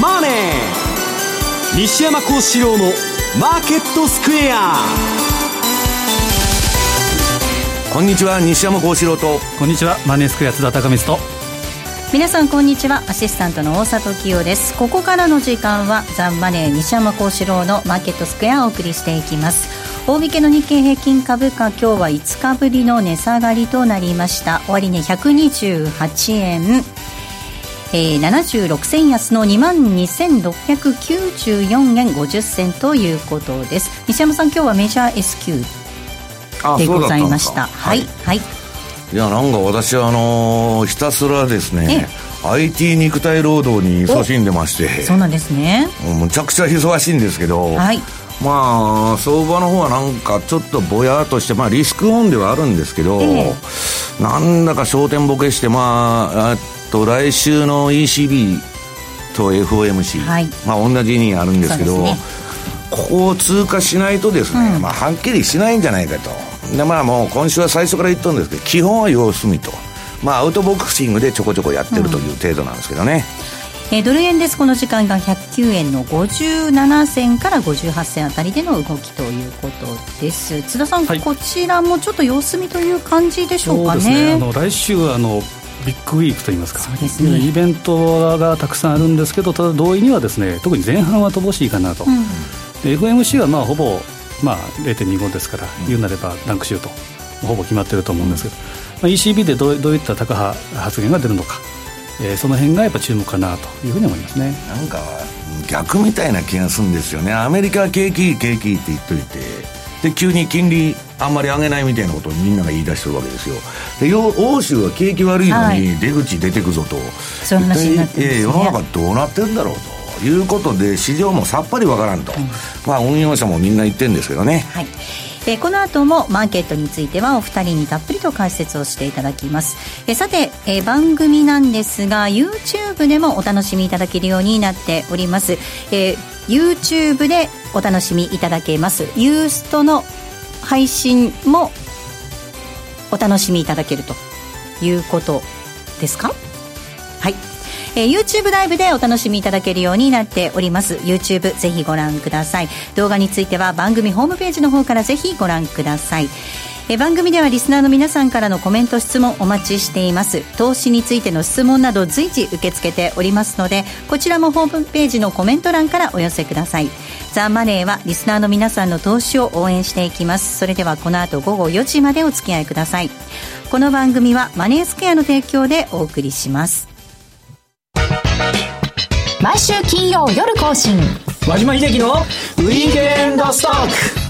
マネー」西山幸四郎の「マーケットスクエア」こんにちは西山幸四郎と。こんにちはマネースクエア津田隆光と。皆さんこんにちは。アシスタントの大里清です。ここからの時間はザンマネー西山幸四郎のマーケットスクエアをお送りしていきます。大引けの日経平均株価今日は5日ぶりの値下がりとなりました。終値、ね、128円えー、76銭安の2万2694円50銭ということです。西山さん今日はメジャー S q でございました。はい、はいい。やなんか私はあのー、ひたすらですね IT 肉体労働に勤しんでまして。そうなんですね。むちゃくちゃ忙しいんですけど、はい、まあ相場の方はなんかちょっとぼやっとして、まあ、リスクオンではあるんですけど、えー、なんだか焦点ボケしてまあと来週の ECB と FOMC、はい、まあ同じにあるんですけど、ね、ここを通過しないとですね、うん、まあはっきりしないんじゃないかと。でまあもう今週は最初から言ったんですけど基本は様子見と。まあアウトボクシングでちょこちょこやってるという程度なんですけどね、うん、えー、ドル円です。この時間が109円の57銭から58銭あたりでの動きということです。津田さん、はい、こちらもちょっと様子見という感じでしょうかね、ね、あの来週あのビッグウィークといいますか。そうですね、イベントがたくさんあるんですけどただ同意にはですね特に前半は乏しいかなと、うん、FMC はまあほぼまあ、0.25ですから、言うなればランクシュート。ほぼ決まってると思うんですけど、まあ、ECB でどうどういった高派発言が出るのか、えー、その辺がやっぱ注目かなというふうに思いますね。なんか逆みたいな気がするんですよね。アメリカは景気いい景気いいって言っといて。で急に金利あんまり上げないみたいなことをみんなが言い出してるわけですよ。で欧州は景気悪いのに出口出てくぞと、はい、そういう話になって、ね、世の中どうなってるんだろうということで市場もさっぱりわからんと、うん、まあ運用者もみんな言ってるんですけどね。はい。えー、この後もマーケットについてはお二人にたっぷりと解説をしていただきます、えー、さて、えー、番組なんですが YouTube でもお楽しみいただけるようになっております、えー、YouTube でお楽しみいただけます。ユーストの配信もお楽しみいただけるということですか？はい。えー、YouTube ライブでお楽しみいただけるようになっております。YouTube ぜひご覧ください。動画については番組ホームページの方からぜひご覧ください。え番組ではリスナーの皆さんからのコメント質問お待ちしています。投資についての質問など随時受け付けておりますのでこちらもホームページのコメント欄からお寄せください。ザ・マネーはリスナーの皆さんの投資を応援していきます。それではこの後午後4時までお付き合いください。この番組はマネースクエアの提供でお送りします。毎週金曜夜更新。和島秀樹のウィークエンドストック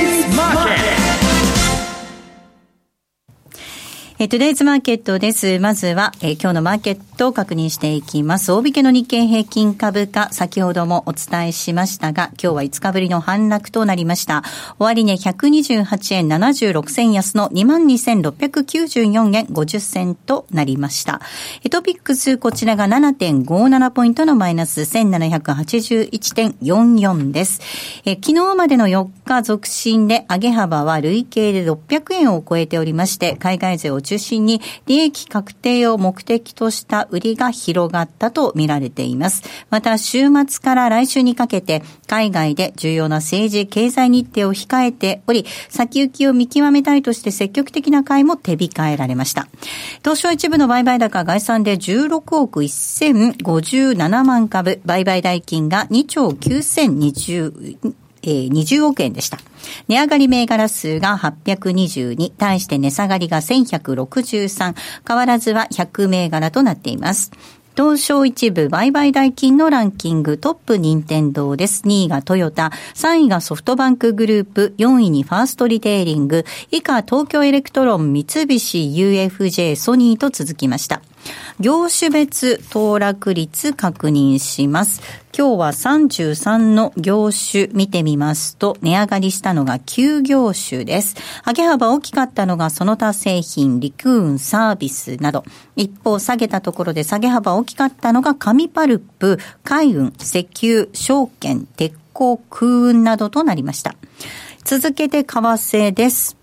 えトゥデイズマーケットです。まずは、え今日のマーケットを確認していきます。大引けの日経平均株価、先ほどもお伝えしましたが、今日は5日ぶりの反落となりました。終値128円76銭安の22,694円50銭となりました。トピックス、こちらが7.57ポイントのマイナス1781.44です。え昨日までの4日続伸で上げ幅は累計で600円を超えておりまして、海外勢を中中心に利益確定を目的とした売りが広がったと見られています。また週末から来週にかけて海外で重要な政治経済日程を控えており、先行きを見極めたいとして積極的な買いも手控えられました。東証一部の売買高概算で16億1057万株、売買代金が2兆9020えー、20億円でした。値上がり銘柄数が822、対して値下がりが1163、変わらずは100銘柄となっています。東証一部売買代金のランキングトップ任天堂です。2位がトヨタ、3位がソフトバンクグループ、4位にファーストリテイリング、以下東京エレクトロン、三菱 UFJ、ソニーと続きました。業種別騰落率確認します。今日は33の業種見てみますと、値上がりしたのが9業種です。上げ幅大きかったのがその他製品、陸運、サービスなど。一方、下げたところで下げ幅大きかったのが紙パルプ、海運、石油、証券、鉄鋼、空運などとなりました。続けて為替です。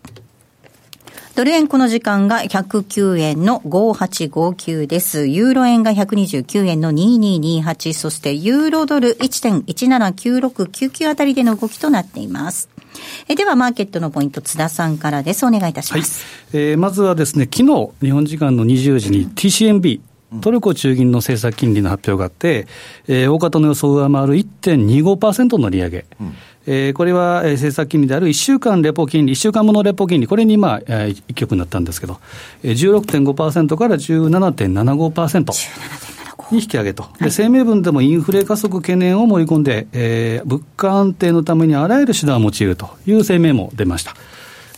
ドル円この時間が109円の5859です。ユーロ円が129円の2228、そしてユーロドル1.179699あたりでの動きとなっています。えでは、マーケットのポイント、津田さんからです。お願いいたします。はい、えー、まずはですね、昨日、日本時間の20時に TCMB、トルコ中銀の政策金利の発表があって、えー、大方の予想を上回る1.25%の利上げ、うん、えー、これは政策金利である1週間レポ金利、1週間ものレポ金利、これにまあ、一曲になったんですけど、16.5%から17.75%。に引き上げと、で声明文でもインフレ加速懸念を盛り込んで、えー、物価安定のためにあらゆる手段を用いるという声明も出ました。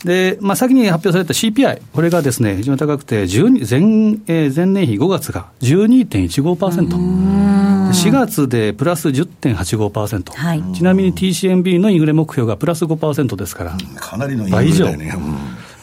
で、まあ、先に発表された CPI、これがですね、非常に高くて、前,、えー、前年比5月が12.15%。4月でプラス10.85%、はい、ちなみに TCMB のインフレ目標がプラス5%ですから、かなりのインフレだよね。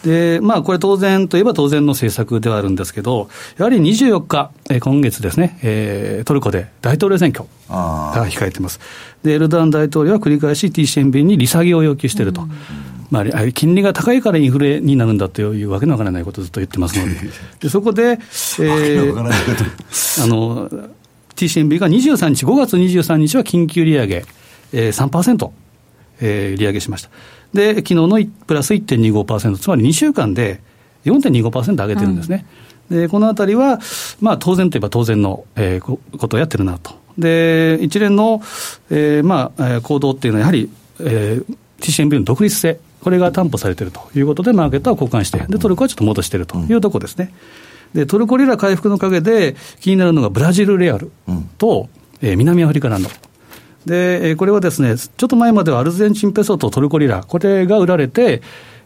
で、まあ、これ当然といえば当然の政策ではあるんですけど、やはり24日、えー、今月ですね、えー、トルコで大統領選挙が控えています。で、エルダン大統領は繰り返し TCMB に利下げを要求していると。うんまあ、金利が高いからインフレになるんだというわけのわからないことをずっと言ってますので、でそこで、えー、あの TCMB が23日、5月23日は緊急利上げ、えー、3%、えー、利上げしました。で、昨日のプラス1.25%、つまり2週間で4.25%上げてるんですね。うん、で、このあたりは、まあ当然といえば当然の、えー、ことをやってるなと。で、一連の、えー、まあ、行動っていうのはやはり、えー、TCMB の独立性、これが担保されているということで、マーケットは交換して、でトルコはちょっと戻しているというところですね。でトルコリラ回復の陰で、気になるのがブラジルレアルと、うん、えー、南アフリカランド。で、これはですね、ちょっと前まではアルゼンチンペソとトルコリラ、これが売られて、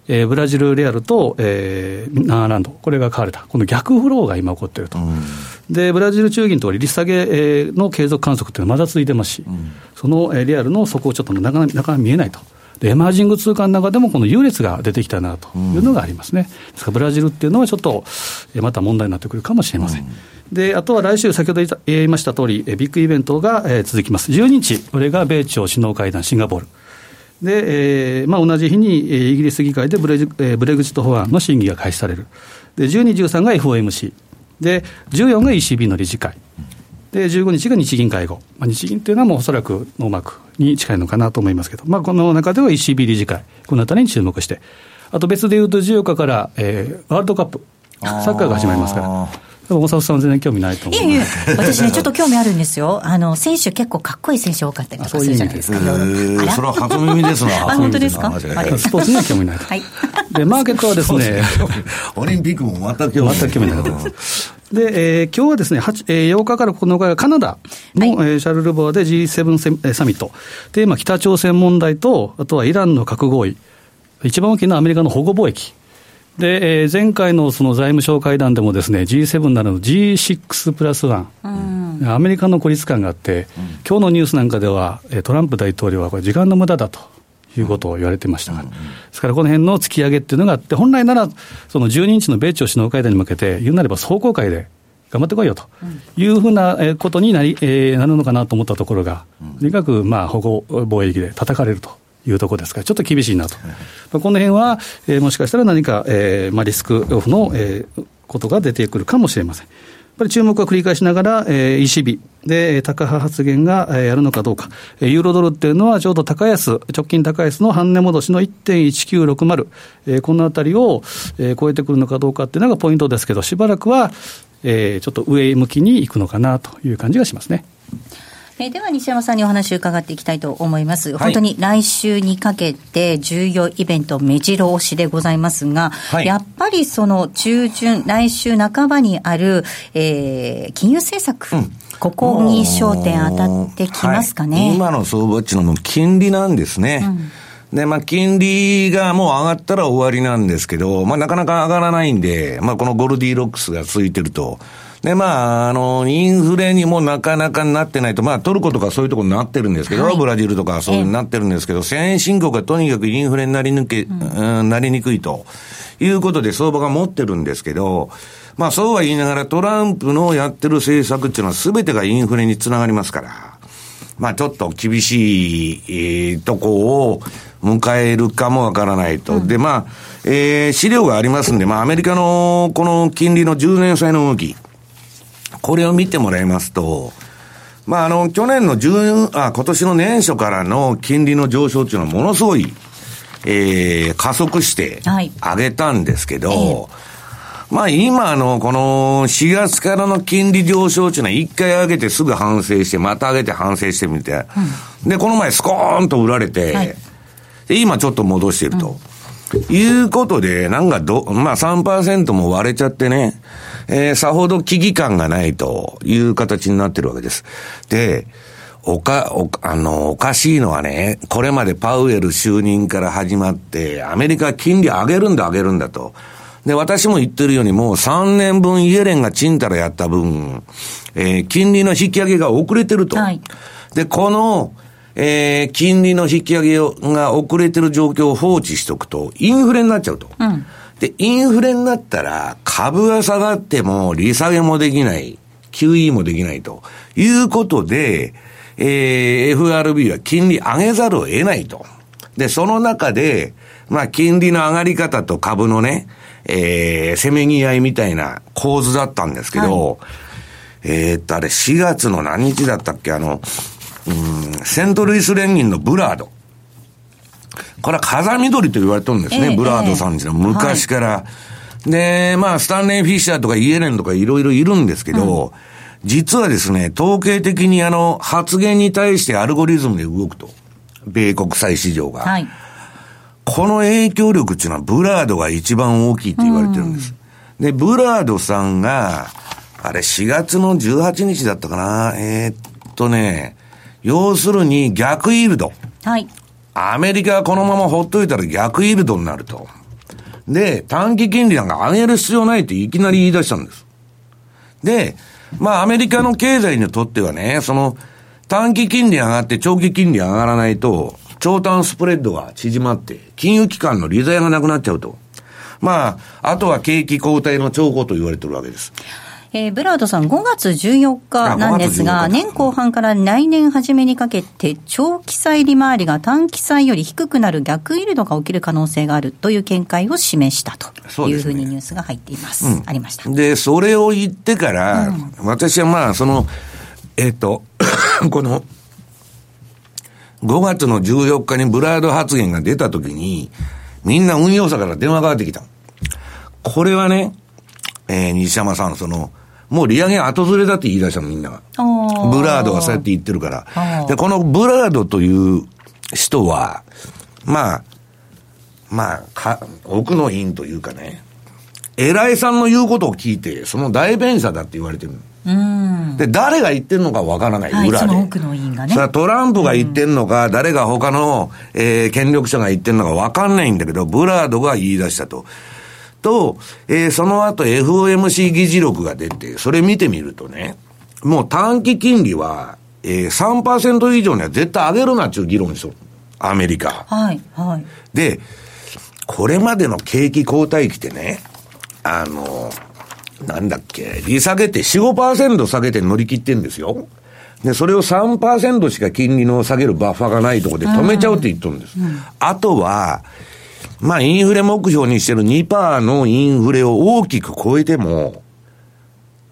えー、ブラジルレアルと、えー、ナーランド、これが買われた、この逆フローが今起こっていると、うん、でブラジル中銀と利下げの継続観測というのはまだ続いてますし、うん、そのリアルの底をちょっとなかなか見えないと。で、エマージング通貨の中でもこの優劣が出てきたなというのがありますね。ですからブラジルっていうのはちょっと、また問題になってくるかもしれません。で、あとは来週、先ほど言いました通り、ビッグイベントが続きます。12日、これが米朝首脳会談シンガポール。で、えーまあ、同じ日にイギリス議会でブレジ、えー、ブレグジット法案の審議が開始される。で、12、13が FOMC。で、14が ECB の理事会。で、15日が日銀会合。まあ、日銀っていうのはもうおそらくノーマークに近いのかなと思いますけど、まあ、この中では ECB 理事会、このあたりに注目して、あと別でいうと14日から、えー、ワールドカップ、サッカーが始まりますから。大沢さんは全然興味ないと思う。いえいえ、私ね、ちょっと興味あるんですよ。あの、選手結構かっこいい選手多かったりとかするじゃないですか。それは初耳ですな。あ、本当ですか？スポーツには興味ない。はい。で、マーケットはですね、オリンピックも全く興味ない。で、えー、今日はですね、8, えー、8日から9日がカナダの、はい、えー、シャルルボアで G7 サミット。テーマ、北朝鮮問題と、あとはイランの核合意。一番大きなアメリカの保護貿易。で、えー、前回のその財務省会談でもですね、G7 ならの G6 プラス1、うん、アメリカの孤立感があって、うん、今日のニュースなんかでは、トランプ大統領はこれ時間の無駄だと。いうことを言われてましたから、うん、ですからこの辺の突き上げっていうのがあって、本来なら、その12日の米朝首脳会談に向けて、言うなれば壮行会で頑張ってこいよというふうなことになり、えー、なるのかなと思ったところが、とにかくまあ保護貿易で叩かれるというところですから、ちょっと厳しいなと、まあ、この辺は、えー、もしかしたら何か、えーまあ、リスクオフの、えーことが出てくるかもしれません。ぱり注目は繰り返しながら、えー、ECB で、高派発言が、えー、やるのかどうか。ユーロドルっていうのはちょうど高安、直近高安の半値戻しの1.1960、えー、このあたりを、えー、超えてくるのかどうかっていうのがポイントですけど、しばらくは、えー、ちょっと上向きにいくのかなという感じがしますね。えー、では西山さんにお話を伺っていきたいと思います、はい、本当に来週にかけて重要イベント目白押しでございますが、はい、やっぱりその中旬来週半ばにある、えー、金融政策、うんここに焦点当たってきますかね。はい、今の相場値の金利なんですね。うん、で、まあ、金利がもう上がったら終わりなんですけど、まあ、なかなか上がらないんで、まあ、このゴルディロックスがついてると。で、まあ、あの、インフレにもなかなかなってないと、まあ、トルコとかそういうところになってるんですけど、はい、ブラジルとかそういうになってるんですけど、先進国はとにかくインフレになり抜け、うん、なりにくいということで相場が持ってるんですけど、まあ、そうは言いながらトランプのやってる政策っていうのは全てがインフレにつながりますから、まあ、ちょっと厳しい、えー、とこを迎えるかもわからないと。うん、で、まあ、えー、資料がありますんで、まあ、アメリカのこの金利の10年債の動き、これを見てもらいますと、まあ、あの、去年の10、あ、今年の年初からの金利の上昇っていうのはものすごい、えー、加速して上げたんですけど、はいえ。ー、まあ今のこの4月からの金利上昇っていうのは一回上げてすぐ反省して、また上げて反省してみて、うん、で、この前スコーンと売られて、はい、で、今ちょっと戻してると。うん、いうことで、なんかど、まあ3%も割れちゃってね、えー、さほど危機感がないという形になってるわけです。で、おか、お、あの、おかしいのはね、これまでパウエル就任から始まって、アメリカ金利上げるんだ上げるんだと。で、私も言ってるようにもう3年分イエレンがチンタラやった分、えー、金利の引き上げが遅れてると。はい、で、この、えー、金利の引き上げが遅れてる状況を放置しとくと、インフレになっちゃうと。うんで、インフレになったら、株が下がっても、利下げもできない、QE もできないということで、えー、FRB は金利上げざるを得ないと。で、その中で、まあ、金利の上がり方と株のね、えー、せめぎ合いみたいな構図だったんですけど、はい、えー、っと、あれ、4月の何日だったっけ？あの、うん、セントルイス連銀のブラード。これは風緑と言われてるんですね、えー、ブラードさんっていうのは昔から。はい、で、まあ、スタンレー・フィッシャーとかイエレンとかいろいろいるんですけど、うん、実はですね、統計的にあの、発言に対してアルゴリズムで動くと。米国債市場が。はい、この影響力っていうのはブラードが一番大きいって言われてるんです。うん、で、ブラードさんが、あれ4月の18日だったかなえー、っとね、要するに逆イールド。はい。アメリカはこのままほっといたら逆イールドになると。で、短期金利なんか上げる必要ないっていきなり言い出したんです。で、まあアメリカの経済にとってはね、その短期金利上がって長期金利上がらないと、長短スプレッドが縮まって、金融機関の利材がなくなっちゃうと。まあ、あとは景気後退の兆候と言われてるわけです。えー、ブラードさん、5月14日なんですが、年後半から来年初めにかけて、長期債利回りが短期債より低くなる逆イールドが起きる可能性があるという見解を示したというふうにニュースが入っています。すねうん、ありました。で、それを言ってから、うん、私はまあ、その、えっ、ー、と、この、5月の14日にブラード発言が出たときに、みんな運用者から電話がかかってきた。これはね、えー、西山さん、その、もう利上げ後ずれだって言い出したの、みんなが。ブラードがそうやって言ってるから。で、このブラードという人は、まあ、まあ、か、奥の院というかね、偉いさんの言うことを聞いて、その代弁者だって言われてる。で、誰が言ってるのかわからない、裏で。奥の院がね。それはトランプが言ってるのか、誰が他の、えー、権力者が言ってるのかわかんないんだけど、ブラードが言い出したと。と、えー、その後 FOMC 議事録が出て、それ見てみるとね、もう短期金利は、えー、3%以上には絶対上げるなっていう議論ですよ。アメリカ。はい、はい。で、これまでの景気後退期ってね、あの、なんだっけ、利下げて4、5%下げて乗り切ってんですよ。で、それを3%しか金利の下げるバッファがないところで止めちゃうって言っとるんです。うんうん、あとは、まあ、インフレ目標にしてる2%のインフレを大きく超えても、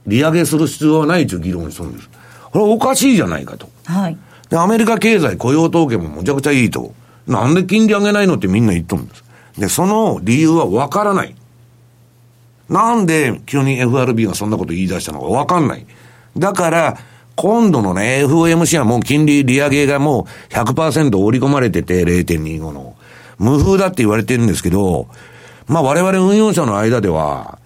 利上げする必要はないという議論をするんです。これはおかしいじゃないかと。はい。で、アメリカ経済雇用統計もむちゃくちゃいいと。なんで金利上げないのってみんな言っとるんです。で、その理由はわからない。なんで急に FRB がそんなこと言い出したのかわかんない。だから、今度のね、FOMC はもう金利利上げがもう100%織り込まれてて、0.25の。無風だって言われてるんですけど、まあ我々運用者の間では、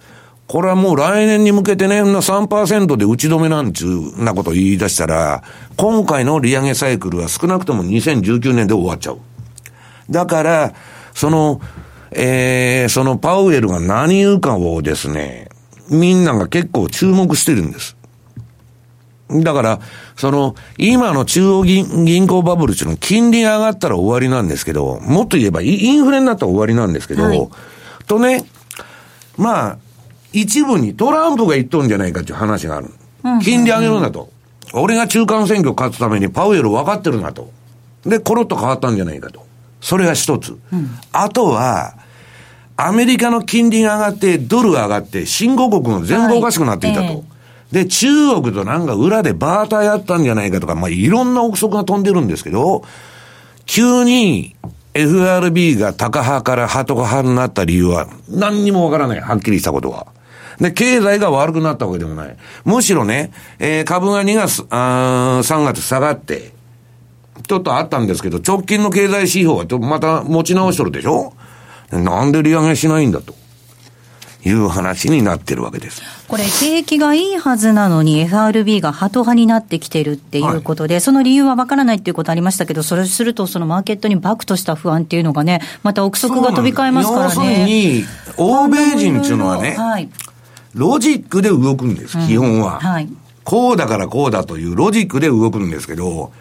これはもう来年に向けてね、3%で打ち止めなんちゅうなことを言い出したら、今回の利上げサイクルは少なくとも2019年で終わっちゃう。だから、その、えー、そのパウエルが何言うかをですね、みんなが結構注目してるんです。だから、その、今の中央銀銀行バブルっていうのは金利が上がったら終わりなんですけど、もっと言えばインフレになったら終わりなんですけど、はい、とね、まあ、一部にトランプが言っとんじゃないかっていう話がある。金利上げるんだと。俺が中間選挙勝つためにパウエル分かってるなと。で、コロッと変わったんじゃないかと。それが一つ。うん、あとは、アメリカの金利が上がって、ドルが上がって、新興国も全部おかしくなっていたと。はいえーで、中国となんか裏でバーターやったんじゃないかとか、まあ、いろんな憶測が飛んでるんですけど、急に FRB が高派からハト派になった理由は何にもわからない。はっきりしたことは。で、経済が悪くなったわけでもない。むしろね、えー、株が2月、あ3月下がって、ちょっとあったんですけど、直近の経済指標はまた持ち直しとるでしょ？なんで利上げしないんだと。いう話になってるわけです。これ、景気がいいはずなのに FRB がハト派になってきてるっていうことで、はい、その理由はわからないっていうことありましたけど、それすると、そのマーケットにバクとした不安っていうのがね、また憶測が飛び交いますからね。要するに、欧米人っていうのはね、はい、ロジックで動くんです、基本は。うんはい、こうだからこうだというロジックで動くんですけど、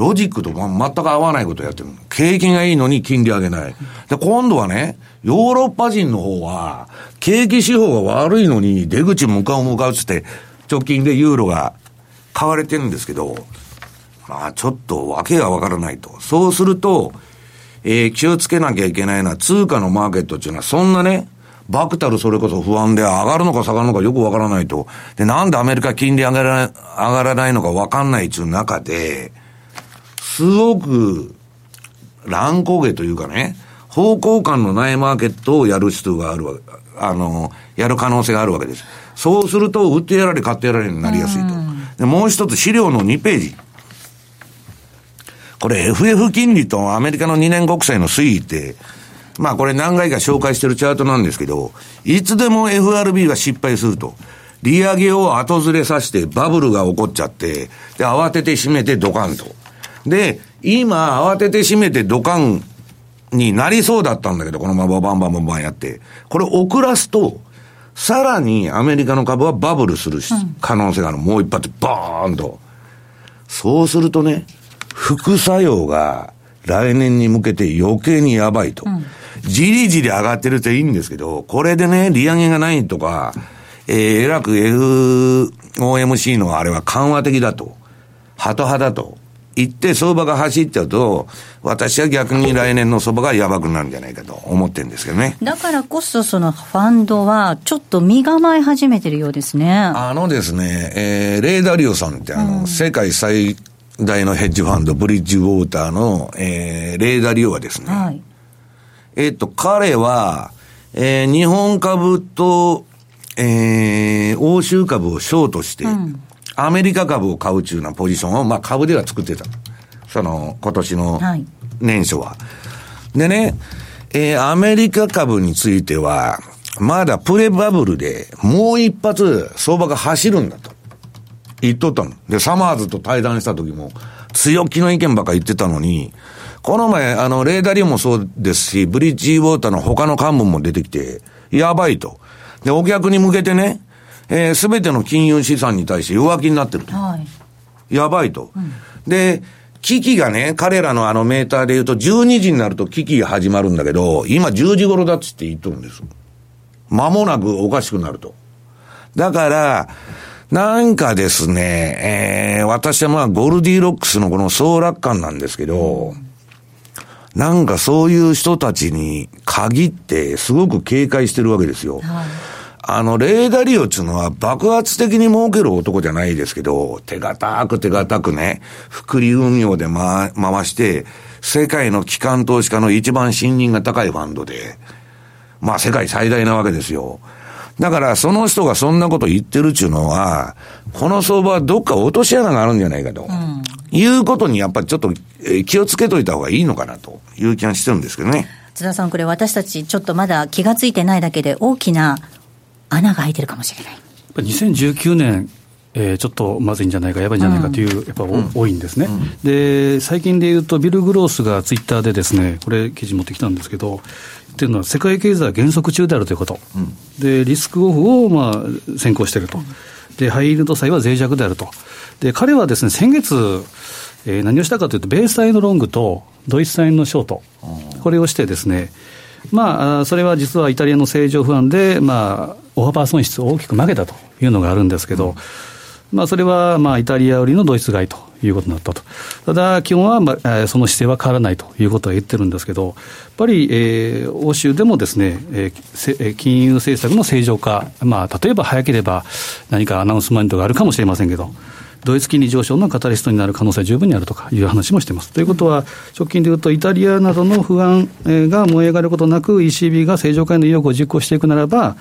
ロジックと全く合わないことをやってる。景気がいいのに金利上げない。で、今度はね、ヨーロッパ人の方は、景気指標が悪いのに出口向かう向かうつって、直近でユーロが買われてるんですけど、まあちょっと訳がわからないと。そうすると、えー、気をつけなきゃいけないのは通貨のマーケットっていうのはそんなね、バクタルそれこそ不安で上がるのか下がるのかよくわからないと。で、なんでアメリカ金利上がら上がらないのかわかんないっていう中で、すごく乱高下というかね、方向感のないマーケットをやる人があるわけ、あの、やる可能性があるわけです。そうすると、売ってやられ、買ってやられになりやすいと。で、もう一つ、資料の2ページ。これ FF 金利とアメリカの2年国債の推移って、まあこれ何回か紹介してるチャートなんですけど、いつでも FRB が失敗すると。利上げを後ずれさせてバブルが起こっちゃって、で、慌てて閉めてドカンと。で、今、慌てて閉めてドカンになりそうだったんだけど、このままバンバンバンバンやって。これ遅らすと、さらにアメリカの株はバブルする可能性がある。もう一発バーンと。そうするとね、副作用が来年に向けて余計にやばいと。じりじり上がってるといいんですけど、これでね、利上げがないとか、えー、えらく FOMC のあれは緩和的だと。ハト派だと。行って相場が走っちゃうと、私は逆に来年の相場がやばくなるんじゃないかと思ってるんですけどね。だからこそ、そのファンドは、ちょっと身構え始めてるようですね。あのですね、えー、レーダリオさんって、あの、うん、世界最大のヘッジファンド、ブリッジウォーターの、えー、レーダリオはですね、はい、えっと、彼は、えー、日本株と、えー、欧州株をショートして、うんアメリカ株を買う中うなポジションを、まあ株では作ってた。その、今年の年初は。はい、でね、えー、アメリカ株については、まだプレバブルで、もう一発相場が走るんだと。言っとったの。で、サマーズと対談した時も、強気の意見ばっか言ってたのに、この前、あの、レーダーリオもそうですし、ブリッジウォーターの他の幹部も出てきて、やばいと。で、お客に向けてね、えー、全ての金融資産に対して弱気になってると。はい、やばいと。うん、で、危機がね、彼らのあのメーターで言うと12時になると危機が始まるんだけど、今10時頃だっつって言っとるんです。間もなくおかしくなると。だから、なんかですね、えー、私はまあゴルディロックスのこの総楽観なんですけど、なんかそういう人たちに限ってすごく警戒してるわけですよ。はい、あの、レーダリオっていうのは爆発的に儲ける男じゃないですけど、手堅く手堅くね、福利運用で回回して、世界の機関投資家の一番信任が高いファンドで、まあ世界最大なわけですよ。だからその人がそんなこと言ってるっていうのは、この相場はどっか落とし穴があるんじゃないかと。うんいうことにやっぱりちょっと気をつけといた方がいいのかなという気がしてるんですけどね。津田さん、これ私たちちょっとまだ気がついてないだけで大きな穴が開いてるかもしれない。2019年えー、ちょっとまずいんじゃないか、やばいんじゃないかという、やっぱ、うん、多いんですね、うん、で最近でいうと、ビル・グロースがツイッターでですね、これ、記事持ってきたんですけど、っていうのは、世界経済は減速中であるということ、うん、でリスクオフをまあ先行していると、でハイイールド債は脆弱であると、で彼はですね先月、えー、何をしたかというと、米債のロングとドイツ債のショート、これをしてですね、まあ、それは実はイタリアの政情不安で、まあ、大幅損失を大きく負けたというのがあるんですけど、まあ、それはまあイタリアよりのドイツ買いということになったと、ただ、基本は、まあ、その姿勢は変わらないということは言ってるんですけど、やっぱり、えー、欧州でもですね、えー、金融政策の正常化、まあ、例えば早ければ何かアナウンスメントがあるかもしれませんけど、ドイツ金利上昇のカタリストになる可能性は十分にあるとかいう話もしています。ということは、直近でいうと、イタリアなどの不安が燃え上がることなく、ECB が正常化への意欲を実行していくならば、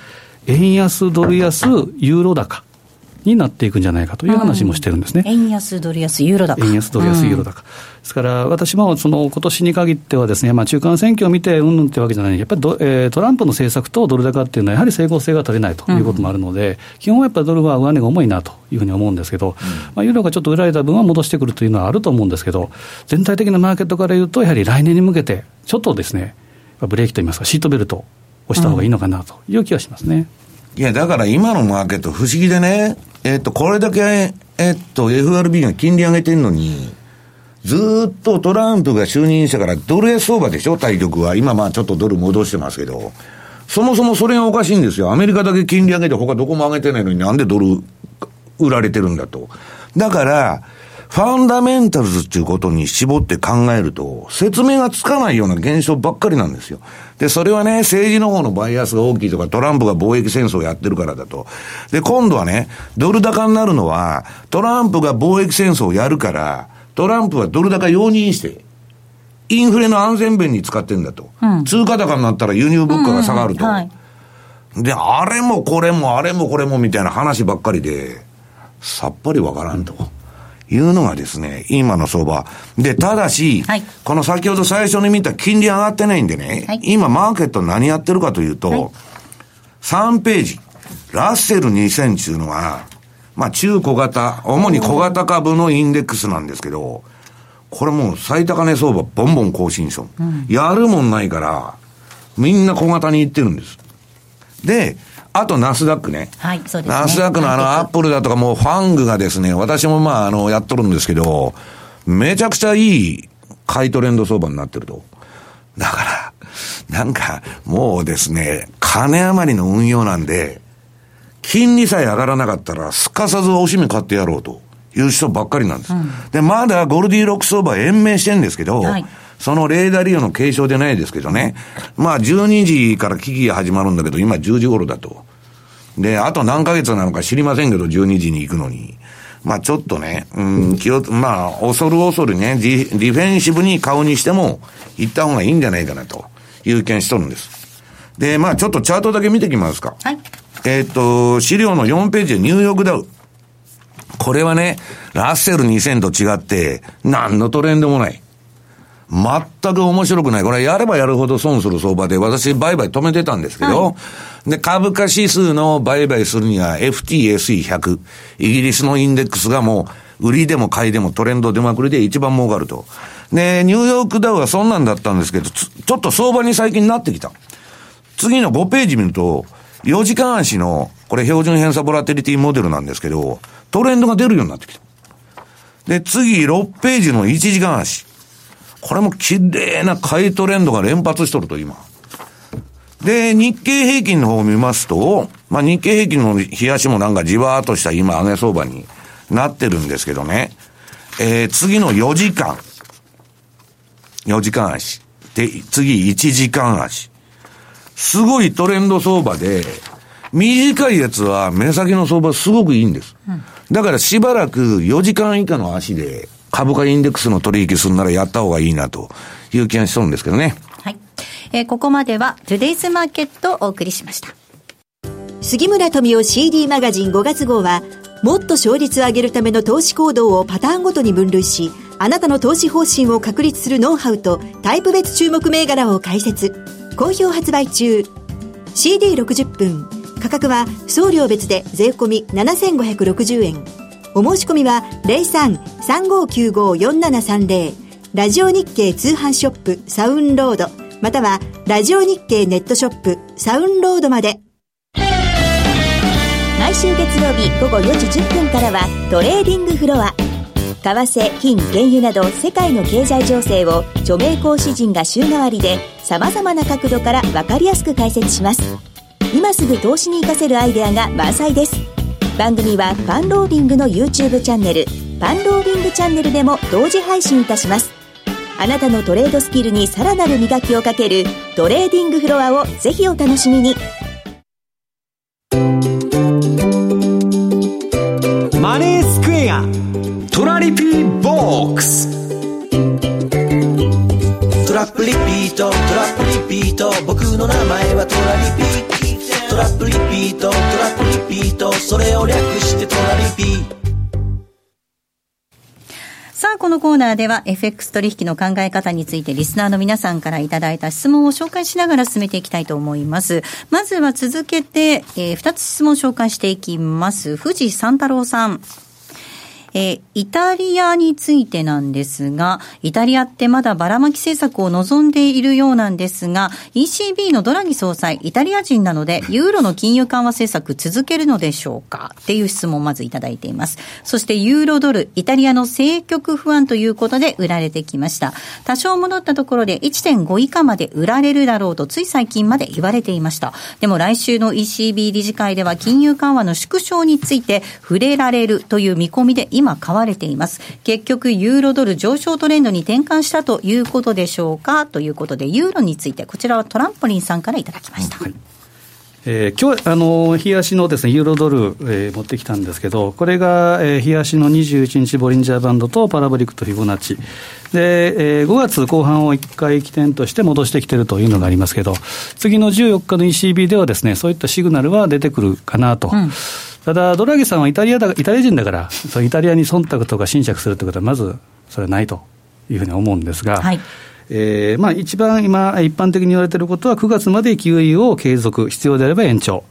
円安、ドル安、ユーロ高。になっていくんじゃないかという話もしてるんですね。うん、円安、ドル安、ユーロ高。円安、ドル安、ユーロ高。うん、ですから、私もその今年に限ってはですね、まあ、中間選挙を見てうんぬんってわけじゃない、やっぱりえー、トランプの政策とドル高っていうのは、やはり整合性が取れないということもあるので、うん、基本はやっぱりドルは上値が重いなというふうに思うんですけど、まあ、ユーロがちょっと売られた分は戻してくるというのはあると思うんですけど、全体的なマーケットから言うと、やはり来年に向けて、ちょっとですね、ブレーキといいますか、シートベルトを押した方がいいのかなという気はしますね。いや、だから今のマーケット不思議でね、えっと、これだけ、えっと、FRB が金利上げてるのに、ずっとトランプが就任してからドル安相場でしょ、対局は。今まあちょっとドル戻してますけど。そもそもそれがおかしいんですよ。アメリカだけ金利上げて他どこも上げてないのになんでドル売られてるんだと。だから、ファンダメンタルズっていうことに絞って考えると、説明がつかないような現象ばっかりなんですよ。で、それはね、政治の方のバイアスが大きいとか、トランプが貿易戦争をやってるからだと。で、今度はね、ドル高になるのは、トランプが貿易戦争をやるから、トランプはドル高容認して、インフレの安全弁に使ってんだと。うん、通貨高になったら輸入物価が下がると。うんうんはい、で、あれもこれもあれもこれもみたいな話ばっかりで、さっぱりわからんと。いうのがですね、今の相場。で、ただし、はい、この先ほど最初に見た金利上がってないんでね、はい、今マーケット何やってるかというと、はい、3ページ、ラッセル2000っていうのは、まあ中小型、主に小型株のインデックスなんですけど、これもう最高値相場ボンボン更新しょ、うん、やるもんないから、みんな小型に行ってるんです。で、あとナスダックね。はい、そうですね。ナスダックのあのアップルだとかもうファングがですね、私もまああのやっとるんですけど、めちゃくちゃいい買いトレンド相場になってると。だから、なんかもうですね、金余りの運用なんで、金利さえ上がらなかったら、すかさずおしめ買ってやろうという人ばっかりなんです。うん、で、まだゴルディロック相場延命してんですけど、はいそのレーダー利用の継承でないですけどね。まあ12時から危機が始まるんだけど、今10時頃だと。で、あと何ヶ月なのか知りませんけど、12時に行くのに。まあちょっとね、うん、気を、まあ、恐る恐るね、ディディフェンシブに買うにしても、行った方がいいんじゃないかなという見しとるんです。で、まあちょっとチャートだけ見てきますか。はい。えっ、と、資料の4ページでニューヨークダウ。これはね、ラッセル2000と違って、何のトレンドもない。全く面白くない。これやればやるほど損する相場で、私売買止めてたんですけど、はい、で、株価指数の売買するには FTSE100、イギリスのインデックスがもう、売りでも買いでもトレンド出まくりで一番儲かると。で、ニューヨークダウはそんなんだったんですけど、ちょっと相場に最近なってきた。次の5ページ見ると、4時間足の、これ標準偏差ボラテリティモデルなんですけど、トレンドが出るようになってきた。で、次6ページの1時間足。これも綺麗な買いトレンドが連発しとると、今。で、日経平均の方を見ますと、まあ、日経平均の冷やしもなんかじわーっとした今上げ相場になってるんですけどね。えー、次の4時間。4時間足。で、次1時間足。すごいトレンド相場で、短いやつは目先の相場すごくいいんです。うん、だからしばらく4時間以下の足で株価インデックスの取引するならやった方がいいなという気がしそうんですけどね。はい。えー、ここまではトゥデイズマーケットをお送りしました。杉村富夫 CD マガジン5月号は、もっと勝率を上げるための投資行動をパターンごとに分類し、あなたの投資方針を確立するノウハウとタイプ別注目銘柄を解説。好評発売中。CD60 分。価格は送料別で税込7560円。お申し込みは03-3595-4730ラジオ日経通販ショップサウンロード。またはラジオ日経ネットショップサウンロードまで。毎週月曜日午後4時10分からはトレーディングフロア。為替、金、原油など世界の経済情勢を著名講師陣が週替わりで様々な角度から分かりやすく解説します。今すぐ投資に活かせるアイデアが満載です。番組はパンローリングの YouTube チャンネルパンローリングチャンネルでも同時配信いたします。あなたのトレードスキルにさらなる磨きをかけるトレーディングフロアをぜひお楽しみに。マネースクエアトラリピーボックス。トラップリピートトラップリピート。僕の名前はトラリピート。トラップリピートトラップリピートそれを略してトラリピさあ、このコーナーでは FX 取引の考え方についてリスナーの皆さんからいただいた質問を紹介しながら進めていきたいと思います。まずは続けて、えー、2つ質問を紹介していきます。富士三太郎さん。え、イタリアについてなんですが、イタリアってまだばらまき政策を望んでいるようなんですが、ECB のドラギ総裁、イタリア人なので、ユーロの金融緩和政策続けるのでしょうか？っていう質問をまずいただいています。そして、ユーロドル、イタリアの政局不安ということで売られてきました。多少戻ったところで1.5以下まで売られるだろうと、つい最近まで言われていました。でも来週の ECB 理事会では金融緩和の縮小について触れられるという見込みで今買われています。結局、ユーロドル上昇トレンドに転換したということでしょうか？ということで、ユーロについて、こちらはトランポリンさんからいただきました。はいえー、今日あの日足のです、ね、ユーロドル、えー、持ってきたんですけど、これが、えー、日足の21日ボリンジャーバンドとパラボリックとフィボナッチ、でえー、5月後半を1回起点として戻してきてるというのがありますけど、次の14日の ECB ではです、ね、そういったシグナルは出てくるかなと。うんただ、ドラギさんはイタリアだイタリア人だから、そイタリアに忖度とか侵釈するということは、まずそれはないと。いうふうに思うんですが、はい。えーまあ、一番今、一般的に言われていることは、9月まで QE を継続、必要であれば延長、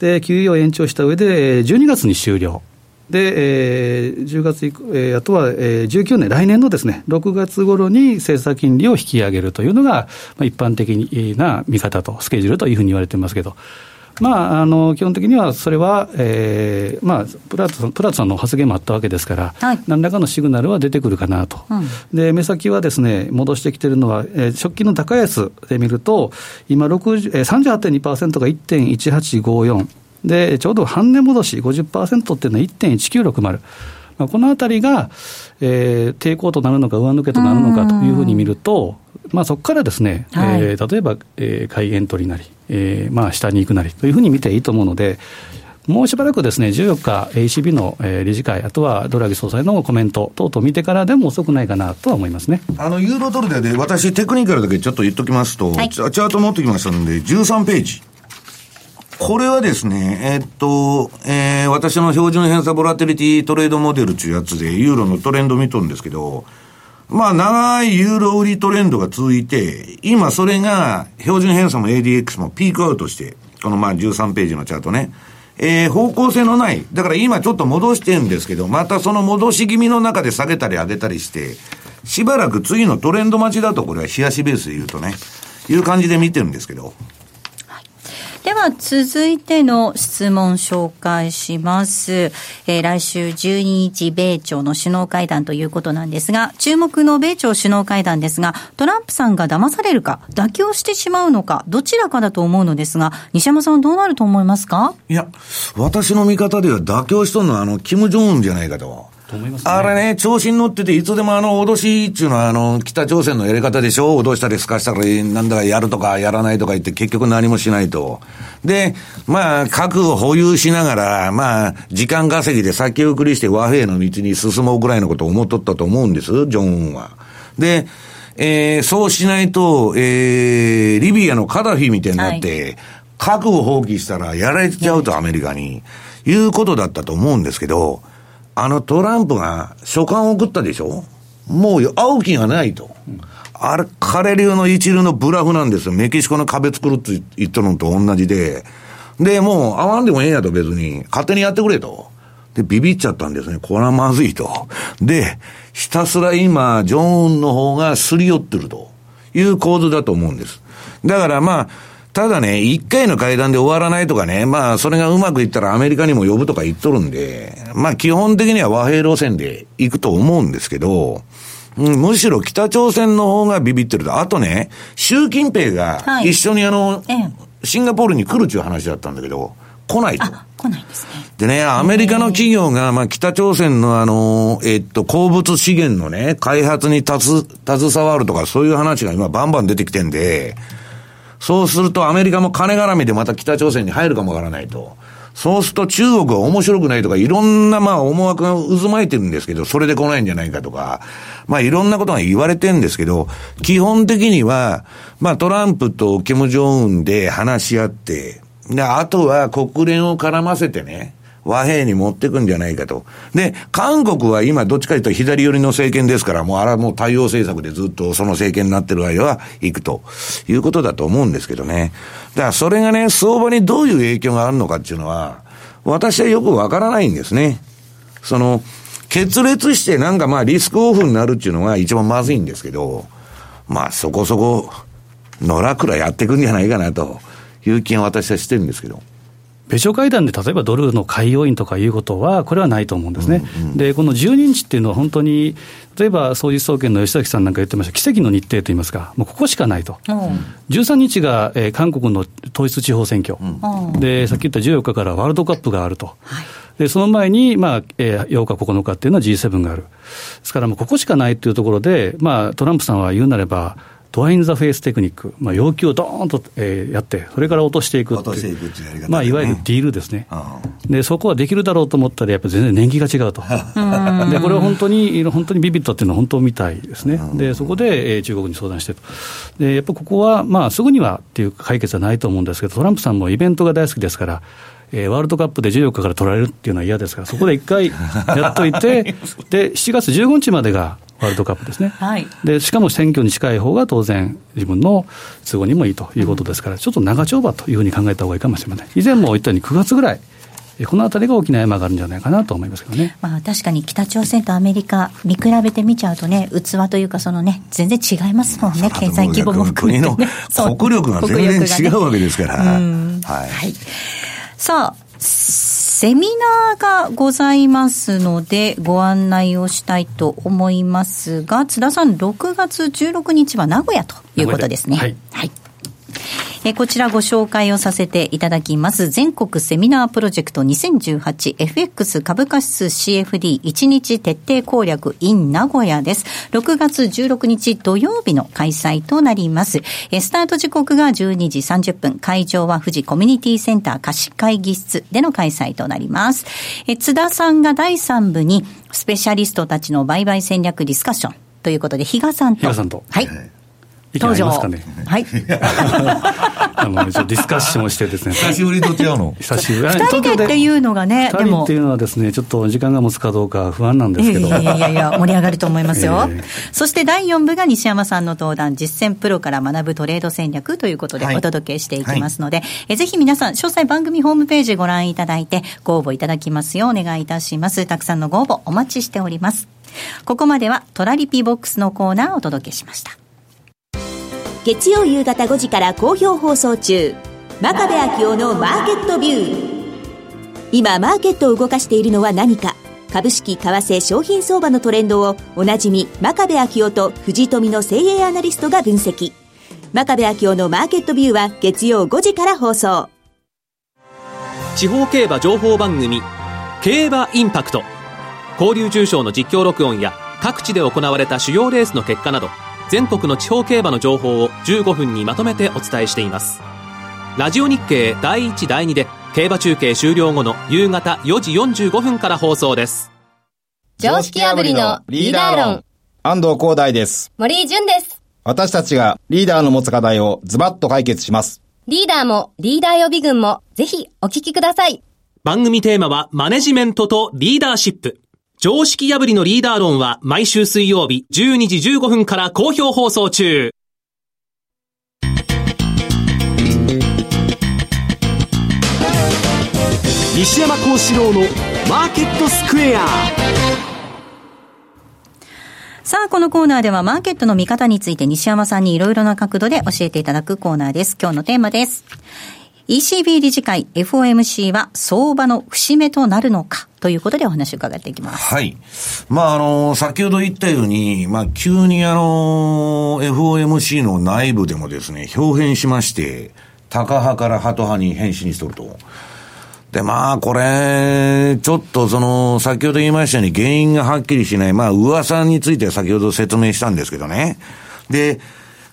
で QE を延長した上で、12月に終了。で、えー、10月以降、えー、あとは、えー、19年、来年のですね、6月頃に政策金利を引き上げるというのが、まあ、一般的な見方と、スケジュールというふうに言われてますけど、まあ、あの基本的にはそれは、えーまあ、プラトプラトさんの発言もあったわけですから、はい、何らかのシグナルは出てくるかなと、うん、で目先はですね戻してきてるのは、えー、食器の高安で見ると、今、38.2%が1.1854、でちょうど半値戻し50%っていうのは1.1960。まあ、このあたりが、えー、抵抗となるのか、上抜けとなるのかというふうに見ると、まあ、そこからですね、はい、えー、例えば、えー、買いエントリーなり、えーまあ、下に行くなりというふうに見ていいと思うので、もうしばらくですね、14日、ECB の理事会、あとはドラギ総裁のコメント等々見てからでも遅くないかなとは思いますね。あのユーロドルで、ね、私、テクニカルだけちょっと言っときますと、はい、チャート持ってきましたので、13ページ。これはですね、えー、っと、えー、私の標準偏差ボラテリティトレードモデルというやつで、ユーロのトレンド見とるんですけど、まあ、長いユーロ売りトレンドが続いて、今それが、標準偏差も ADX もピークアウトして、このまあ13ページのチャートね、えー、方向性のない、だから今ちょっと戻してるんですけど、またその戻し気味の中で下げたり上げたりして、しばらく次のトレンド待ちだと、これは冷やしベースで言うとね、いう感じで見てるんですけど。は続いての質問紹介します。えー、来週12日米朝の首脳会談ということなんですが、注目の米朝首脳会談ですが、トランプさんが騙されるか、妥協してしまうのか、どちらかだと思うのですが、西山さんどうなると思いますか？いや、私の見方では妥協しとるのはあの、キム・ジョンウンじゃないかと。あれね、調子に乗ってて、いつでもあの、脅しっていうのは、あの、北朝鮮のやり方でしょ脅したりすかしたり、なんだかやるとかやらないとか言って、結局何もしないと。で、まあ、核を保有しながら、まあ、時間稼ぎで先送りして和平の道に進もうぐらいのことを思っとったと思うんです、ジョンウンは。で、えー、そうしないと、えー、リビアのカダフィみたいになって、はい、核を放棄したらやられちゃうと、アメリカに。いうことだったと思うんですけど、あのトランプが書簡を送ったでしょ？もう会う気がないと。あれ、彼流の一流のブラフなんですよ。メキシコの壁作るって言ったのと同じで。で、もう会わんでもええやと別に、勝手にやってくれと。で、ビビっちゃったんですね。これはまずいと。で、ひたすら今、ジョンウンの方がすり寄ってるという構図だと思うんです。だからまあ、ただね、一回の会談で終わらないとかね、まあ、それがうまくいったらアメリカにも呼ぶとか言っとるんで、まあ、基本的には和平路線で行くと思うんですけど、うん、むしろ北朝鮮の方がビビってると。あとね、習近平が一緒にあの、はい、シンガポールに来るっていう話だったんだけど、来ないと。来ないんですね。でね、アメリカの企業が、まあ、北朝鮮のあの、えっと、鉱物資源のね、開発に携わるとか、そういう話が今バンバン出てきてんで、そうするとアメリカも金絡みでまた北朝鮮に入るかもわからないと。そうすると中国は面白くないとか、いろんなまあ思惑が渦巻いてるんですけど、それで来ないんじゃないかとか、まあいろんなことが言われてるんですけど、基本的には、まあトランプとキム・ジョンウンで話し合って、で、あとは国連を絡ませてね、和平に持ってくんじゃないかと。で、韓国は今どっちかというと左寄りの政権ですから、もうあれはもう対応政策でずっとその政権になってる間は行くということだと思うんですけどね。だからそれがね、相場にどういう影響があるのかっていうのは、私はよくわからないんですね。その、決裂してなんかまあリスクオフになるっていうのが一番まずいんですけど、まあそこそこ、野良くらやっていくんじゃないかなという気が私はしてるんですけど。米朝会談で例えばドルの買い要因とかいうことは、これはないと思うんですね。うんうん、で、この12日っていうのは本当に、例えば、総実総研の吉崎さんなんか言ってました、奇跡の日程といいますか、もうここしかないと。うん、13日が、えー、韓国の統一地方選挙、うん、で、さっき言った14日からワールドカップがあると。はいで、その前に、まあ、えー、8日、9日っていうのは G7 がある。ですから、もうここしかないというところで、まあ、トランプさんは言うなれば、ドアインザフェイステクニック、まあ、要求をどーんと、えー、やって、それから落としていくっていう、いまあ、いわゆるディールですね、で、そこはできるだろうと思ったら、やっぱり全然年季が違うと、でこれは本当に、本当にビビットっていうのは本当みたいですね、でそこで、えー、中国に相談してと、でやっぱここは、まあ、すぐにはっていう解決はないと思うんですけど、トランプさんもイベントが大好きですから、えー、ワールドカップで14日から取られるっていうのは嫌ですから、そこで一回やっといて、で7月15日までがワールドカップですね、はい、でしかも選挙に近い方が当然、自分の都合にもいいということですから、ちょっと長丁場というふうに考えた方がいいかもしれません。以前も言ったように9月ぐらいこのあたりが大きな山があるんじゃないかなと思いますけどね。まあ確かに北朝鮮とアメリカ見比べてみちゃうとね、器というかそのね、全然違いますもんね、経済規模も含めて、ね、国力が全然違うわけですから。はい、はい。さあ、セミナーがございますので、ご案内をしたいと思いますが、津田さん、6月16日は名古屋ということですね。はい、はいえこちらご紹介をさせていただきます。全国セミナープロジェクト 2018FX 株価指数 CFD1 日徹底攻略 in 名古屋です。6月16日土曜日の開催となります。えスタート時刻が12時30分、会場は富士コミュニティセンター貸し会議室での開催となります。え津田さんが第3部にスペシャリストたちの売買戦略ディスカッションということで、比嘉さんと。比嘉さんと。はい。登場。ね、はい。あの、ディスカッションをしてですね。久しぶりと違うの久しぶり。二人でっていうのがね、二人っていうのはですね、ちょっと時間が持つかどうか不安なんですけど。いやいやいや、盛り上がると思いますよ。えー、そして第4部が西山さんの登壇、実践プロから学ぶトレード戦略ということでお届けしていきますので、はい、えぜひ皆さん、詳細番組ホームページご覧いただいて、ご応募いただきますようお願いいたします。たくさんのご応募お待ちしております。ここまではトラリピボックスのコーナーをお届けしました。月曜夕方5時から好評放送中。真壁昭夫のマーケットビュー。今マーケットを動かしているのは何か。株式為替商品相場のトレンドをおなじみ真壁昭夫と藤富の精鋭アナリストが分析。真壁昭夫のマーケットビューは月曜5時から放送。地方競馬情報番組競馬インパクト。交流重賞の実況録音や各地で行われた主要レースの結果など全国の地方競馬の情報を15分にまとめてお伝えしています。ラジオ日経第1第2で競馬中継終了後の夕方4時45分から放送です。常識破りのリーダー論。安藤光大です。森井淳です。私たちがリーダーの持つ課題をズバッと解決します。リーダーもリーダー予備軍もぜひお聞きください。番組テーマはマネジメントとリーダーシップ常識破りのリーダー論は毎週水曜日12時15分から好評放送中西山幸四郎のマーケットスクエアさあ、このコーナーではマーケットの見方について西山さんにいろいろな角度で教えていただくコーナーです。今日のテーマです。ECB 理事会 FOMC は相場の節目となるのかということでお話を伺っていきます。はい。まあ、あの、先ほど言ったように、まあ、急にあの、FOMC の内部でもですね、表変しまして、タカ派からハト派に変身しとると。で、まあ、これ、ちょっとその、先ほど言いましたように原因がはっきりしない、まあ、噂について先ほど説明したんですけどね。で、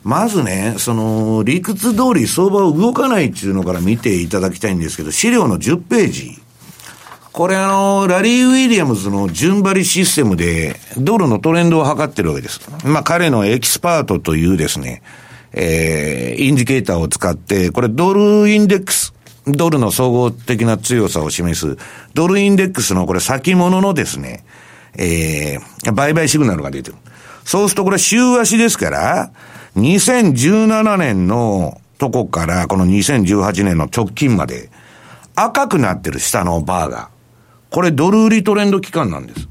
まずね、その、理屈通り相場を動かないっていうのから見ていただきたいんですけど、資料の10ページ。これあの、ラリー・ウィリアムズの順張りシステムで、ドルのトレンドを測ってるわけです。まあ彼のエキスパートというですね、えー、インディケーターを使って、これドルインデックス、ドルの総合的な強さを示す、ドルインデックスのこれ先物のですね、えー、売買シグナルが出てる。そうするとこれ週足ですから、2017年のとこから、この2018年の直近まで、赤くなってる下のバーが。これドル売りトレンド期間なんです。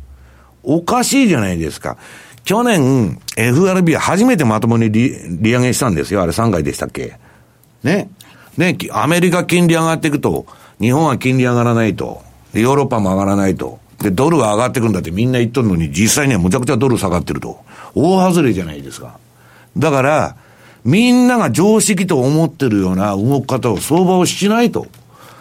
おかしいじゃないですか。去年、FRB は初めてまともに利利上げしたんですよ。あれ3回でしたっけね。ね、アメリカ金利上がっていくと、日本は金利上がらないと、ヨーロッパも上がらないと、で、ドルは上がってくんだってみんな言っとるのに、実際にはむちゃくちゃドル下がってると。大外れじゃないですか。だから、みんなが常識と思ってるような動き方を相場をしないと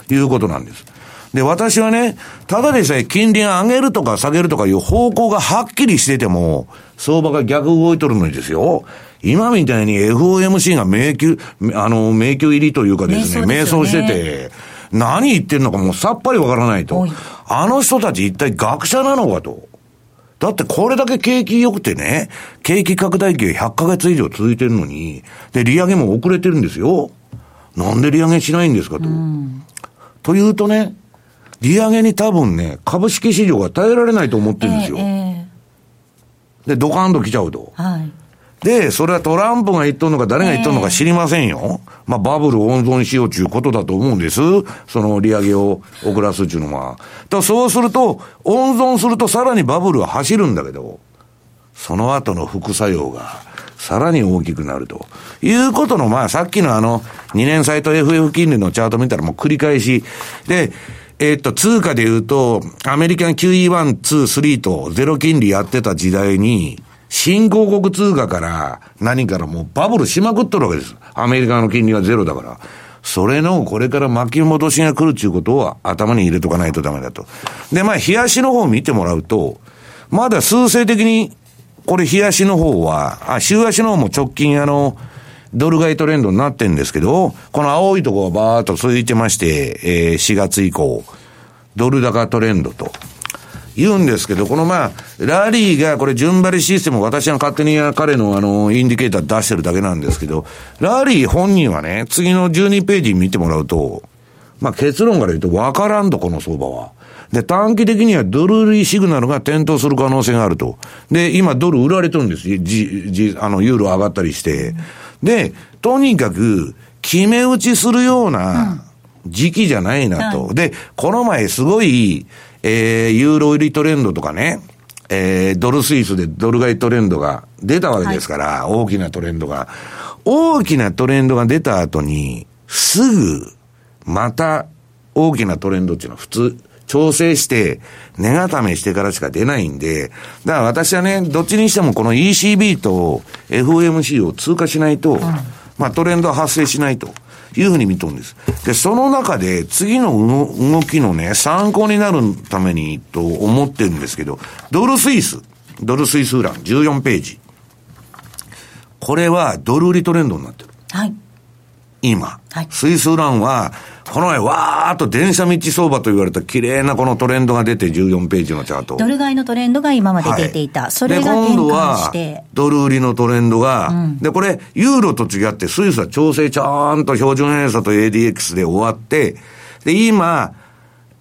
いうことなんです。で、私はね、ただでさえ金利が上げるとか下げるとかいう方向がはっきりしてても、相場が逆動いとるのにですよ。今みたいに FOMC が迷宮、あの、迷宮入りというかですね、迷走、ね、してて、何言ってんのかもうさっぱりわからないと。あの人たち一体学者なのかと。だってこれだけ景気良くてね、景気拡大期が100ヶ月以上続いてるのに、で、利上げも遅れてるんですよ。なんで利上げしないんですかと。というとね、利上げに多分ね、株式市場が耐えられないと思ってるんですよ。えーえー、で、ドカンと来ちゃうと。はい。で、それはトランプが言っとんのか誰が言っとんのか知りませんよ。えー、まあ、バブル温存しようということだと思うんです。その利上げを遅らすっていうのは。だそうすると、温存するとさらにバブルは走るんだけど、その後の副作用がさらに大きくなると。いうことの、まあ、さっきのあの、2年債と FF 金利のチャート見たらもう繰り返し。で、えっと、通貨で言うと、アメリカン QE1、2、3とゼロ金利やってた時代に、新興国通貨から何からもうバブルしまくっとるわけです。アメリカの金利はゼロだから。それのこれから巻き戻しが来るっていうことは頭に入れとかないとダメだと。で、まあ、冷やしの方を見てもらうと、まだ数勢的に、これ冷やしの方は、あ、週足の方も直近あの、ドル買いトレンドになってんですけど、この青いところがバーっと続いてまして、えー、4月以降、ドル高トレンドと。言うんですけど、このまあ、ラリーがこれ順張りシステム私が勝手に彼のあの、インディケーター出してるだけなんですけど、ラリー本人はね、次の12ページ見てもらうと、まあ結論から言うと分からんと、この相場は。で、短期的にはドル売りシグナルが点灯する可能性があると。で、今ドル売られてるんですじ、じ、あの、ユーロ上がったりして。で、とにかく、決め打ちするような時期じゃないなと。で、この前すごい、えー、ユーロ売りトレンドとかね、えー、ドルスイスでドル買いトレンドが出たわけですから、はい、大きなトレンドが。大きなトレンドが出た後に、すぐ、また、大きなトレンドっていうのは普通、調整して、値固めしてからしか出ないんで、だから私はね、どっちにしてもこの ECB と FOMC を通過しないと、うん、まあトレンドは発生しないと。いうふうに見とるんです。で、その中で次の動きのね、参考になるためにと思ってるんですけど、ドルスイス、ドルスイスウラン14ページ。これはドル売りトレンドになってる。はい。今。はい、スイスウランは、この前、わーっと電車道相場と言われた綺麗なこのトレンドが出て、14ページのチャート。ドル買いのトレンドが今まで出ていた？はい、それが転換して。ドル売りのトレンドが、うん、で、これ、ユーロと違って、スイスは調整ちゃんと標準偏差と ADX で終わって、で、今、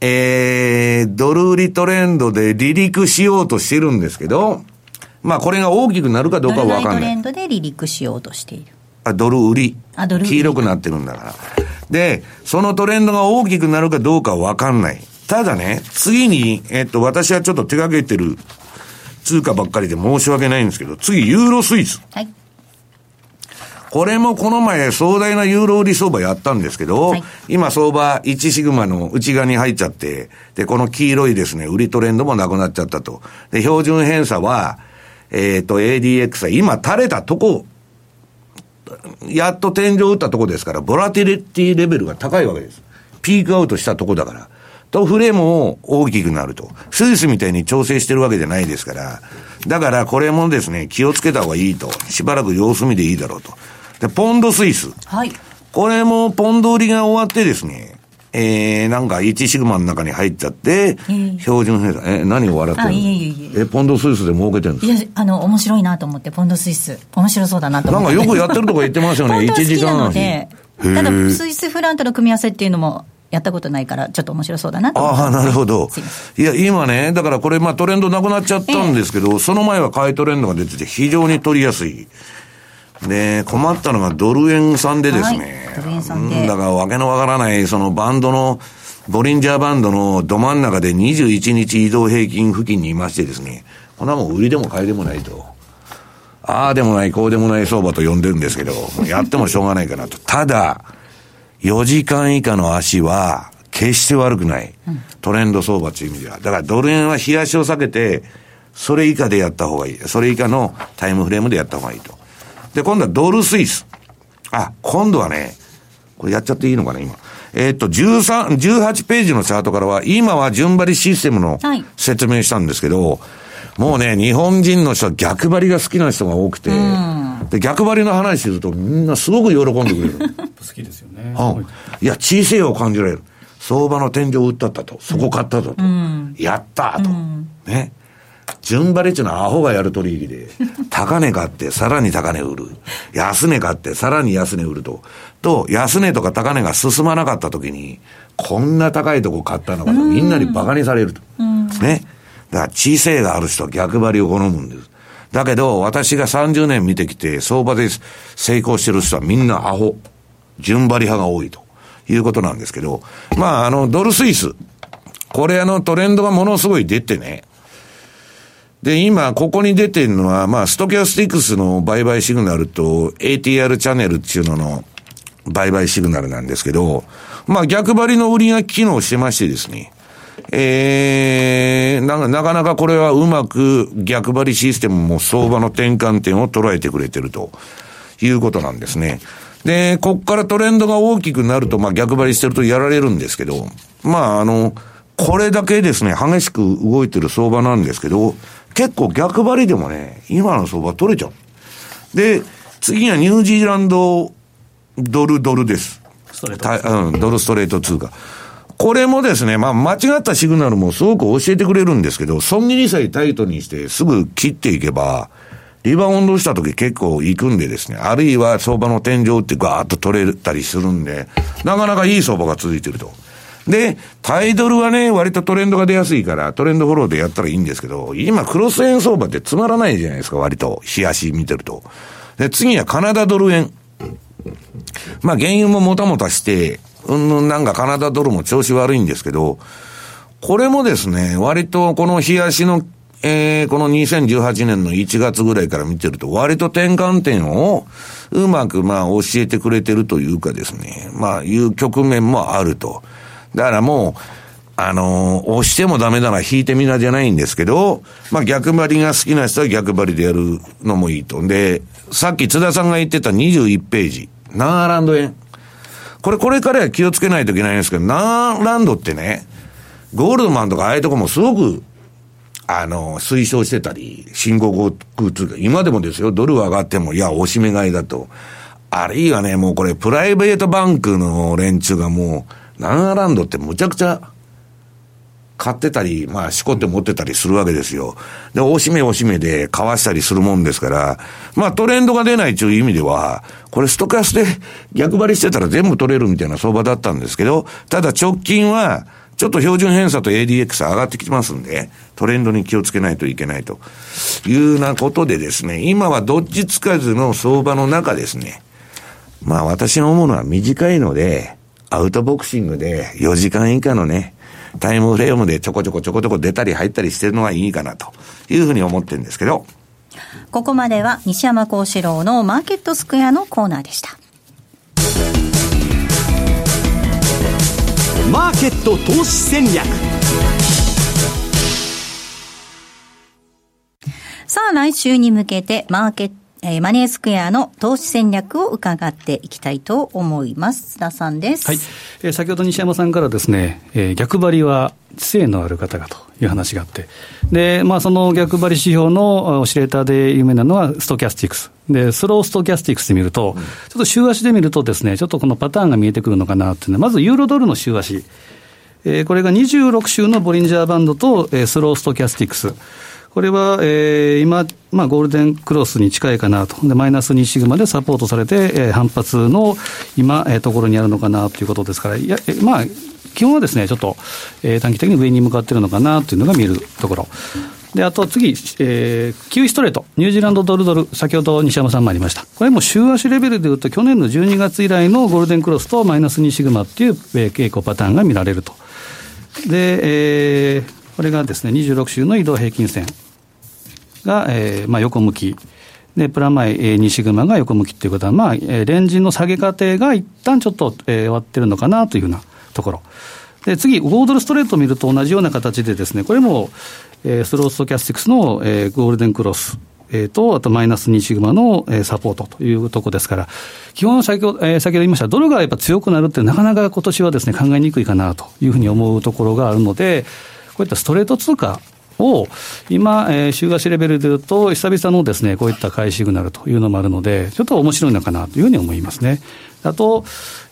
えー、ドル売りトレンドで離陸しようとしてるんですけど、まあ、これが大きくなるかどうかは分かんない。ドルトレンドで離陸しようとしている？あ、ドル売り。あ、ドル黄色くなってるんだから。で、そのトレンドが大きくなるかどうかはわかんない。ただね、次に、えっと、私はちょっと手掛けてる通貨ばっかりで申し訳ないんですけど、次、ユーロスイス。はい。これもこの前壮大なユーロ売り相場やったんですけど、はい、今相場1シグマの内側に入っちゃって、で、この黄色いですね、売りトレンドもなくなっちゃったと。で、標準偏差は、えっ、ー、と、ADX は今垂れたとこやっと天井打ったとこですから、ボラティリティレベルが高いわけです。ピークアウトしたとこだから。と、フレームも大きくなると。スイスみたいに調整してるわけじゃないですから。だからこれもですね、気をつけた方がいいと。しばらく様子見でいいだろうと。で、ポンドスイス。はい。これもポンド売りが終わってですね、えー、なんか1シグマの中に入っちゃって、標準偏差、え、何を笑ってるの？いえいえいえ。え、ポンドスイスで儲けてるんですかいや、あの、面白いなと思って、ポンドスイス、面白そうだなと思って。なんかよくやってるとか言ってますよね、1時間なで、ただ、スイスフランとの組み合わせっていうのも、やったことないから、ちょっと面白そうだなとああ、なるほど。いや、今ね、だからこれ、まあトレンドなくなっちゃったんですけど、えー、その前は買いトレンドが出てて、非常に取りやすい。で、困ったのがドル円さんでですね。はい、ドル円さんで。だからわけのわからない、そのバンドの、ボリンジャーバンドのど真ん中で21日移動平均付近にいましてですね、こんなもん売りでも買いでもないと。ああでもない、こうでもない相場と呼んでるんですけど、やってもしょうがないかなと。ただ、4時間以下の足は、決して悪くない。トレンド相場という意味では。だからドル円は冷やしを避けて、それ以下でやった方がいい。それ以下のタイムフレームでやった方がいいと。で、今度はドルスイス。あ、今度はね、これやっちゃっていいのかな、今。えっと、13、18ページのチャートからは、今は順張りシステムの説明したんですけど、はい、もうね、日本人の人は逆張りが好きな人が多くて、で、逆張りの話するとみんなすごく喜んでくれる。好きですよね。うん。いや、小さいを感じられる。相場の天井を打ったったと。そこ買ったと。うん、やったと。ね。順張りっていうのはアホがやる取引で、高値買ってさらに高値売る。安値買ってさらに安値売ると。と、安値とか高値が進まなかった時に、こんな高いとこ買ったのかと、みんなに馬鹿にされると。ね。だから、小さいがある人は逆張りを好むんです。だけど、私が30年見てきて、相場で成功してる人はみんなアホ。順張り派が多いということなんですけど、まあ、あの、ドルスイス。これあのトレンドがものすごい出てね、で、今、ここに出てるのは、まあ、ストキャスティクスの売買シグナルと ATR チャンネルっていうのの売買シグナルなんですけど、まあ、逆張りの売りが機能してましてですね、えー、ななかなかこれはうまく逆張りシステムも相場の転換点を捉えてくれてるということなんですね。で、こっからトレンドが大きくなると、まあ逆張りしてるとやられるんですけど、まああの、これだけですね、激しく動いてる相場なんですけど、結構逆張りでもね、今の相場取れちゃう。で、次はニュージーランドドルドルです。ストレート。うん、ドルストレート通貨。これもですね、まあ間違ったシグナルもすごく教えてくれるんですけど、損切りさえタイトにしてすぐ切っていけば、リバウンドした時結構行くんでですね、あるいは相場の天井ってガーッと取れたりするんで、なかなかいい相場が続いてると。で、タイドルはね、割とトレンドが出やすいから、トレンドフォローでやったらいいんですけど、今クロス円相場ってつまらないじゃないですか、割と。冷やし見てると。で、次はカナダドル円。まあ、原油ももたもたして、うんぬんなんかカナダドルも調子悪いんですけど、これもですね、割とこの冷やしの、えー、この2018年の1月ぐらいから見てると、割と転換点をうまくまあ教えてくれてるというかですね、まあいう局面もあると。だからもう、あのー、押してもダメなら引いてみなじゃないんですけど、まあ逆張りが好きな人は逆張りでやるのもいいと。で、さっき津田さんが言ってた21ページ、ナンアランド円。これこれからは気をつけないといけないんですけど、ナーランドってね、ゴールドマンとかああいうとこもすごく、あの、推奨してたり、新興国通貨、今でもですよ、ドル上がっても、いや、おしめ買いだと。あるいはね、もうこれ、プライベートバンクの連中がもう、ナーランドってむちゃくちゃ、買ってたり、まあ、しこって持ってたりするわけですよ。で、おしめおしめで買わしたりするもんですから、まあ、トレンドが出ないという意味では、これストカスで逆張りしてたら全部取れるみたいな相場だったんですけど、ただ直近は、ちょっと標準偏差と ADX 上がってきてますんで、トレンドに気をつけないといけないというようなことでですね、今はどっちつかずの相場の中ですね、まあ私の思うのは短いので、アウトボクシングで4時間以下のね、タイムフレームでちょこちょこちょこちょこ出たり入ったりしてるのはいいかなというふうに思ってるんですけど。ここまでは西山幸四郎のマーケットスクエアのコーナーでした。マーケット投資戦略さあ来週に向けてマーケットえー、マネースクエアの投資戦略を伺っていきたいと思います。須田さんです。はい。えー、先ほど西山さんからですね、えー、逆張りは知性のある方がという話があって、で、まあその逆張り指標のオシレーターで有名なのはストキャスティクス。で、スローストキャスティクスで見ると、うん、ちょっと週足で見るとですね、ちょっとこのパターンが見えてくるのかなっていうのは、まずユーロドルの週足。えー、これが26週のボリンジャーバンドと、えー、スローストキャスティクス。これは、えー、今、まあ、ゴールデンクロスに近いかなと。で、マイナス2シグマでサポートされて、えー、反発の今、えー、ところにあるのかなということですから、いや、えまあ、基本はですね、ちょっと、えー、短期的に上に向かっているのかなというのが見えるところ。で、あと次、えー、キウイストレート、ニュージーランドドルドル、先ほど西山さんもありました。これも週足レベルでいうと、去年の12月以来のゴールデンクロスとマイナス2シグマっていう、えー、傾向パターンが見られると。で、えー、これがですね、26週の移動平均線。が、えーまあ、横向き。で、プラマイ、えー、2シグマが横向きっていうことは、まあ、えー、レンジの下げ過程が一旦ちょっと、えー、終わってるのかなというふうなところ。で、次、5ドルストレートを見ると同じような形でですね、これも、えー、スローストキャスティクスの、えー、ゴールデンクロス。えー、と、あとマイナス2シグマの、えー、サポートというとこですから、基本先ほど、えー、先ほど言いました、ドルがやっぱ強くなるって、なかなか今年はですね、考えにくいかなというふうに思うところがあるので、こういったストレート通貨を今、えー、週足レベルでいうと、久々のですね、こういった買いシグナルというのもあるので、ちょっと面白いのかなというふうに思いますね。あと、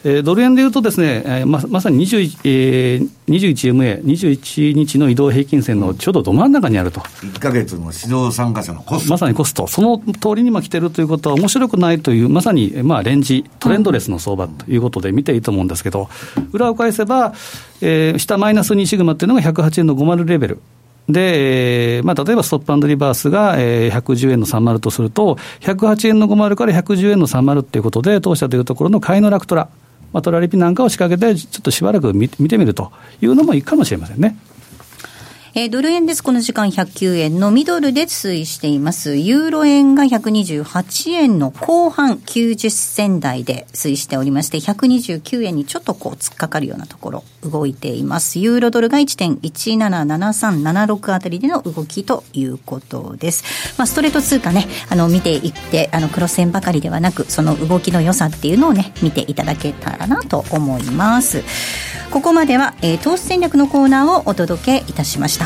えー、ドル円でいうとですね、えー、ままさに21、えー、21MA、21日の移動平均線のちょうどど真ん中にあると。1か月の市場参加者のコスト。まさにコスト。その通りにま来てるということは面白くないという、まさに、まあ、レンジ、トレンドレスの相場ということで見ていいと思うんですけど、裏を返せば、えー、下マイナス2シグマっていうのが108円の50レベル。で、まあ、例えばストップリバースが110円の30とすると、108円の50から110円の30っていうことで、当社というところの買いのラクトラ、まあ、トラリピなんかを仕掛けて、ちょっとしばらく見てみるというのもいいかもしれませんね。えー、ドル円です。この時間109円のミドルで推移しています。ユーロ円が128円の後半90銭台で推移しておりまして、129円にちょっとこう突っかかるようなところ動いています。ユーロドルが1.177376あたりでの動きということです。まあ、ストレート通貨ね、あの、見ていって、あの、黒線ばかりではなく、その動きの良さっていうのをね、見ていただけたらなと思います。ここまでは、えー、投資戦略のコーナーをお届けいたしました。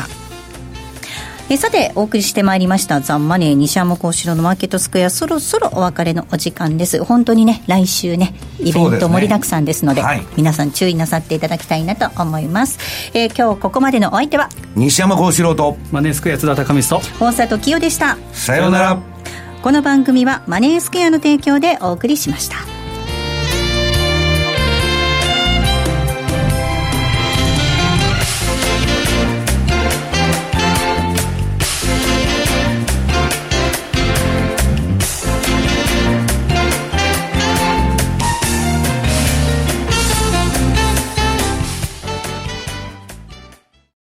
えさてお送りしてまいりましたザンマネー西山幸四郎のマーケットスクエアそろそろお別れのお時間です。本当にね来週ねイベント盛りだくさんですので、ねはい、皆さん注意なさっていただきたいなと思います、えー、今日ここまでのお相手は西山幸四郎とマネースクエア津田隆光と大里清でした。さようなら。この番組はマネースクエアの提供でお送りしました